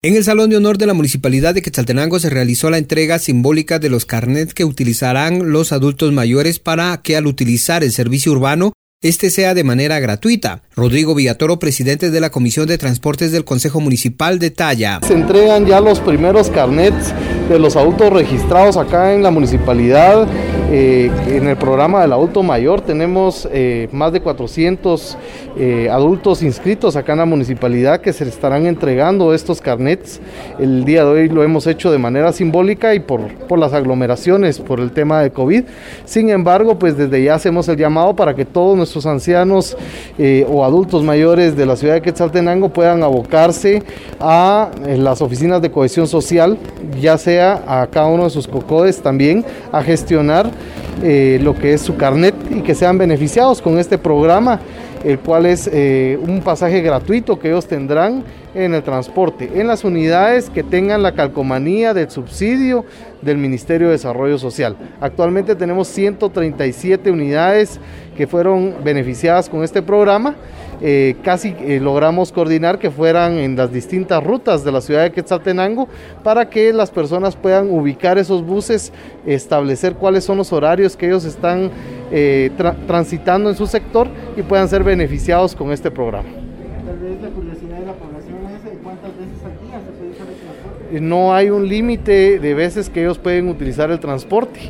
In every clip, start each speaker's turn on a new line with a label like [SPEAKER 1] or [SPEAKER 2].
[SPEAKER 1] En el Salón de Honor de la Municipalidad de Quetzaltenango se realizó la entrega simbólica de los carnets que utilizarán los adultos mayores para que al utilizar el servicio urbano este sea de manera gratuita. Rodrigo Villatoro, presidente de la Comisión de Transportes del Consejo Municipal, detalla.
[SPEAKER 2] Se entregan ya los primeros carnets de los autos registrados acá en la municipalidad. Eh, en el programa del adulto mayor tenemos eh, más de 400 eh, adultos inscritos acá en la municipalidad que se estarán entregando estos carnets. El día de hoy lo hemos hecho de manera simbólica y por, por las aglomeraciones, por el tema de COVID. Sin embargo, pues desde ya hacemos el llamado para que todos nuestros ancianos o adultos mayores de la ciudad de Quetzaltenango puedan abocarse a las oficinas de cohesión social, ya sea a cada uno de sus cocodes también, a gestionar eh, lo que es su carnet y que sean beneficiados con este programa, el cual es eh, un pasaje gratuito que ellos tendrán en el transporte, en las unidades que tengan la calcomanía del subsidio del Ministerio de Desarrollo Social. Actualmente tenemos 137 unidades que fueron beneficiadas con este programa. Eh, casi eh, logramos coordinar que fueran en las distintas rutas de la ciudad de Quetzaltenango para que las personas puedan ubicar esos buses, establecer cuáles son los horarios que ellos están eh, transitando en su sector y puedan ser beneficiados con este programa. no hay un límite de veces que ellos pueden utilizar el transporte.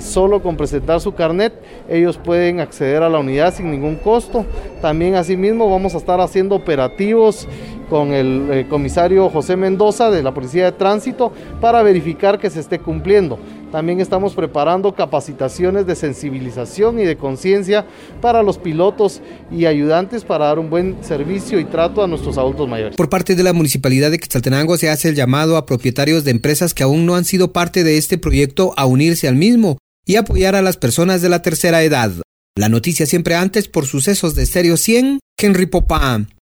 [SPEAKER 2] Solo con presentar su carnet ellos pueden acceder a la unidad sin ningún costo. También asimismo vamos a estar haciendo operativos con el comisario José Mendoza de la Policía de Tránsito para verificar que se esté cumpliendo. También estamos preparando capacitaciones de sensibilización y de conciencia para los pilotos y ayudantes para dar un buen servicio y trato a nuestros adultos mayores.
[SPEAKER 1] Por parte de la Municipalidad de Quetzaltenango se hace el llamado a propietarios de empresas que aún no han sido parte de este proyecto a unirse al mismo y apoyar a las personas de la tercera edad. La noticia siempre antes por sucesos de Stereo 100, Henry Popá.